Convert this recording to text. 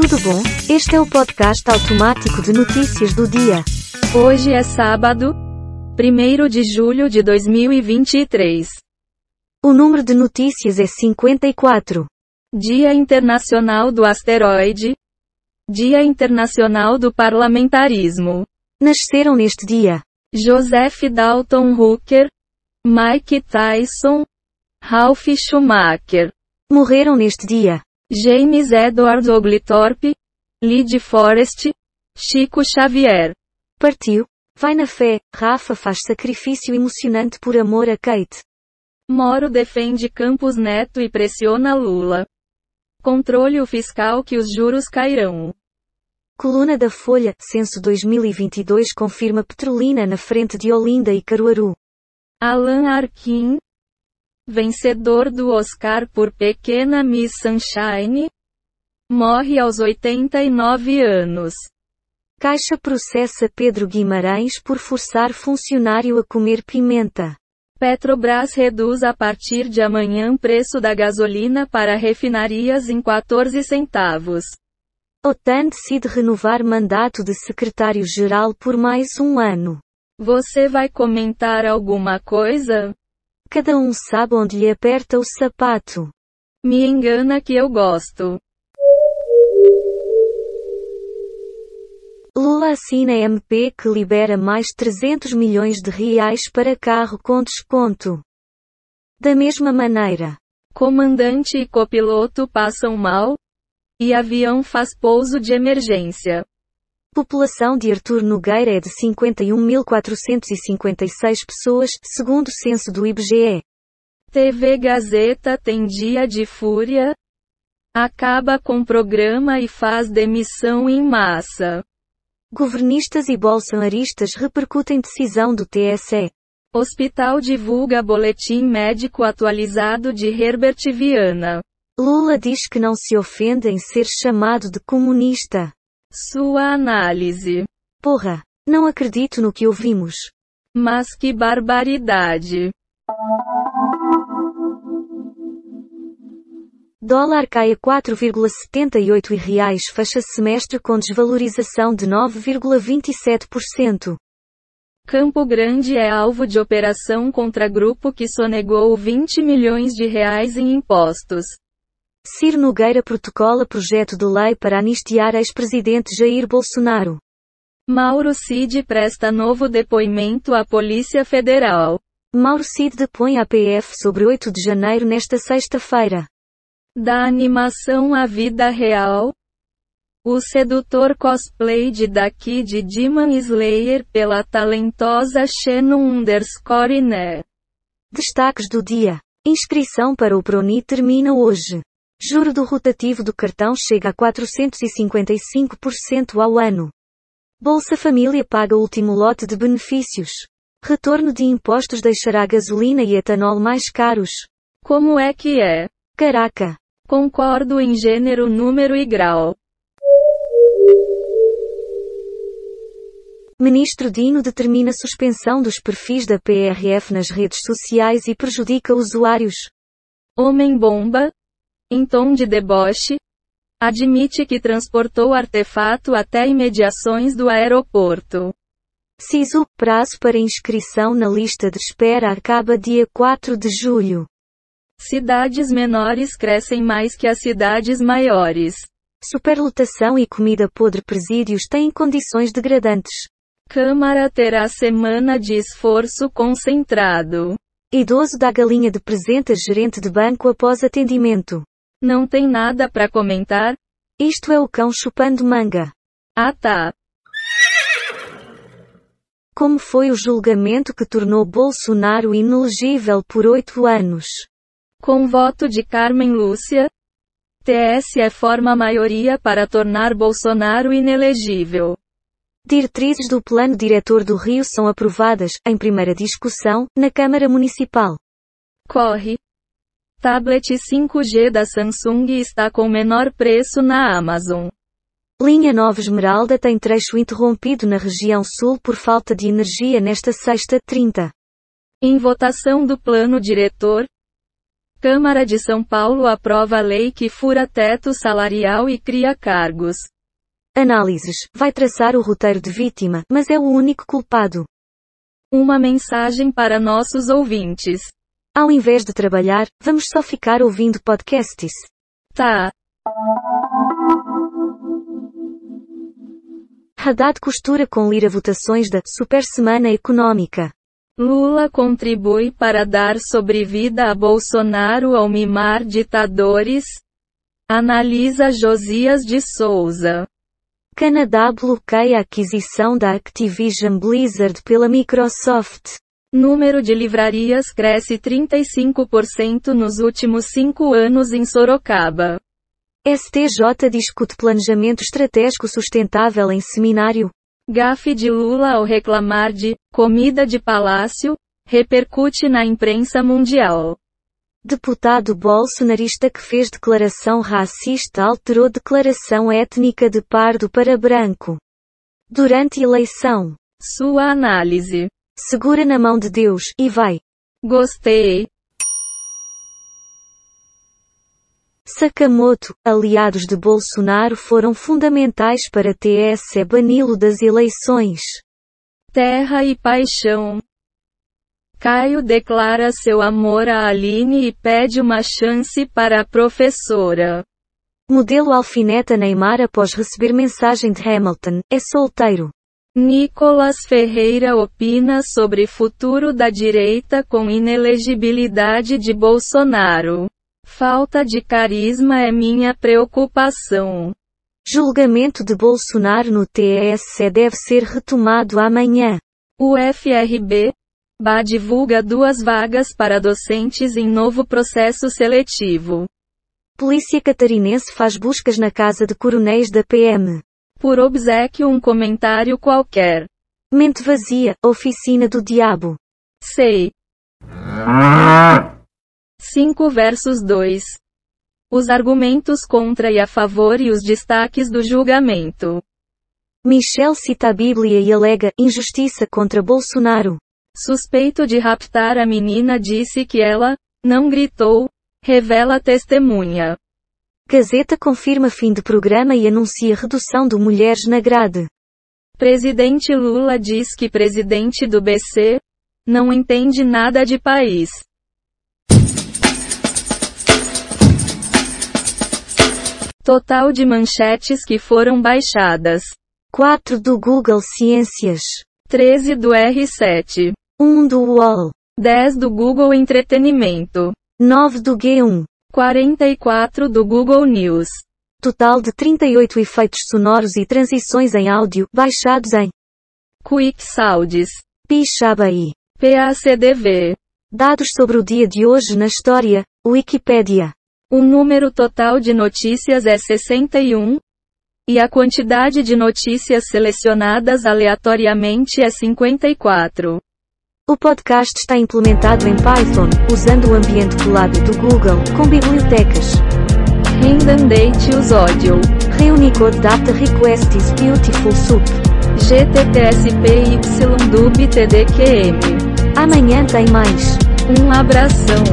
Tudo bom? Este é o podcast automático de notícias do dia. Hoje é sábado, 1 de julho de 2023. O número de notícias é 54. Dia Internacional do Asteroide. Dia Internacional do Parlamentarismo. Nasceram neste dia Joseph Dalton Hooker, Mike Tyson, Ralph Schumacher, morreram neste dia James Edward Oglethorpe, Lyd Forrest, Chico Xavier. partiu. Vai na fé, Rafa faz sacrifício emocionante por amor a Kate. Moro defende Campos Neto e pressiona Lula. Controle o fiscal que os juros cairão. Coluna da Folha, censo 2022 confirma Petrolina na frente de Olinda e Caruaru. Alan Arkin, vencedor do Oscar por Pequena Miss Sunshine, morre aos 89 anos. Caixa processa Pedro Guimarães por forçar funcionário a comer pimenta. Petrobras reduz a partir de amanhã preço da gasolina para refinarias em 14 centavos. OTAN decide renovar mandato de secretário-geral por mais um ano. Você vai comentar alguma coisa? Cada um sabe onde lhe aperta o sapato. Me engana que eu gosto. Lula assina MP que libera mais 300 milhões de reais para carro com desconto. Da mesma maneira, Comandante e copiloto passam mal? E avião faz pouso de emergência. População de Artur Nogueira é de 51.456 pessoas, segundo o censo do IBGE. TV Gazeta tem dia de fúria? Acaba com programa e faz demissão em massa. Governistas e bolsonaristas repercutem decisão do TSE. Hospital divulga boletim médico atualizado de Herbert Viana. Lula diz que não se ofende em ser chamado de comunista. Sua análise. Porra, não acredito no que ouvimos. Mas que barbaridade. Dólar cai a 4,78 e reais fecha semestre com desvalorização de 9,27%. Campo Grande é alvo de operação contra grupo que sonegou 20 milhões de reais em impostos. Ciro Nogueira protocola projeto de lei para anistiar ex-presidente Jair Bolsonaro. Mauro Cid presta novo depoimento à Polícia Federal. Mauro Cid depõe à PF sobre 8 de janeiro nesta sexta-feira. Da animação à vida real. O sedutor cosplay de Daqui de Demon Slayer pela talentosa Shannon underscore né. Destaques do dia. Inscrição para o Proni termina hoje. Juro do rotativo do cartão chega a 455% ao ano. Bolsa Família paga último lote de benefícios. Retorno de impostos deixará gasolina e etanol mais caros. Como é que é? Caraca! Concordo em gênero, número e grau. Ministro Dino determina suspensão dos perfis da PRF nas redes sociais e prejudica usuários. Homem-bomba, em tom de deboche, admite que transportou artefato até imediações do aeroporto. Ciso, prazo para inscrição na lista de espera acaba dia 4 de julho. Cidades menores crescem mais que as cidades maiores. Superlotação e comida podre presídios têm condições degradantes. Câmara terá semana de esforço concentrado. Idoso dá galinha de presente a gerente de banco após atendimento. Não tem nada para comentar? Isto é o cão chupando manga. Ah tá. Como foi o julgamento que tornou Bolsonaro inelegível por oito anos? Com voto de Carmen Lúcia, TSE forma maioria para tornar Bolsonaro inelegível. Diretrizes do Plano Diretor do Rio são aprovadas, em primeira discussão, na Câmara Municipal. Corre. Tablet 5G da Samsung está com menor preço na Amazon. Linha Nova Esmeralda tem trecho interrompido na região sul por falta de energia nesta sexta 30. Em votação do plano diretor, Câmara de São Paulo aprova lei que fura teto salarial e cria cargos. Análises. Vai traçar o roteiro de vítima, mas é o único culpado. Uma mensagem para nossos ouvintes. Ao invés de trabalhar, vamos só ficar ouvindo podcasts. Tá. Haddad costura com Lira votações da Super Semana Econômica. Lula contribui para dar sobrevida a Bolsonaro ao mimar ditadores? Analisa Josias de Souza. Canadá bloqueia a aquisição da Activision Blizzard pela Microsoft. Número de livrarias cresce 35% nos últimos cinco anos em Sorocaba. STJ discute planejamento estratégico sustentável em seminário. Gafe de Lula ao reclamar de comida de palácio repercute na imprensa mundial. Deputado bolsonarista que fez declaração racista alterou declaração étnica de pardo para branco. Durante eleição. Sua análise. Segura na mão de Deus e vai. Gostei. Sakamoto, aliados de Bolsonaro foram fundamentais para TSE bani-lo das eleições. Terra e paixão. Caio declara seu amor a Aline e pede uma chance para a professora. Modelo alfineta Neymar após receber mensagem de Hamilton, é solteiro. Nicolas Ferreira opina sobre futuro da direita com inelegibilidade de Bolsonaro. Falta de carisma é minha preocupação. Julgamento de Bolsonaro no TSE deve ser retomado amanhã. O FRB, BA divulga duas vagas para docentes em novo processo seletivo. Polícia catarinense faz buscas na casa de coronéis da PM. Por obsequio um comentário qualquer. Mente vazia, oficina do diabo. Sei. 5 versus 2. Os argumentos contra e a favor e os destaques do julgamento. Michel cita a Bíblia e alega injustiça contra Bolsonaro. Suspeito de raptar a menina disse que ela não gritou, revela testemunha. Gazeta confirma fim de programa e anuncia redução do Mulheres na grade. Presidente Lula diz que presidente do BC não entende nada de país. Total de manchetes que foram baixadas: 4 do Google Ciências, 13 do R7, 1 do UOL, 10 do Google Entretenimento, 9 do G1, 44 do Google News. Total de 38 efeitos sonoros e transições em áudio baixados em Quick Sounds, Pixabay. PACDV. Dados sobre o dia de hoje na história, Wikipedia. O número total de notícias é 61. E a quantidade de notícias selecionadas aleatoriamente é 54. O podcast está implementado em Python, usando o ambiente Colab do Google, com bibliotecas. Rendandate os audio. Reunicode Data Request is Beautiful Soup. GTTSPY TDQM. Amanhã tem mais. Um abração.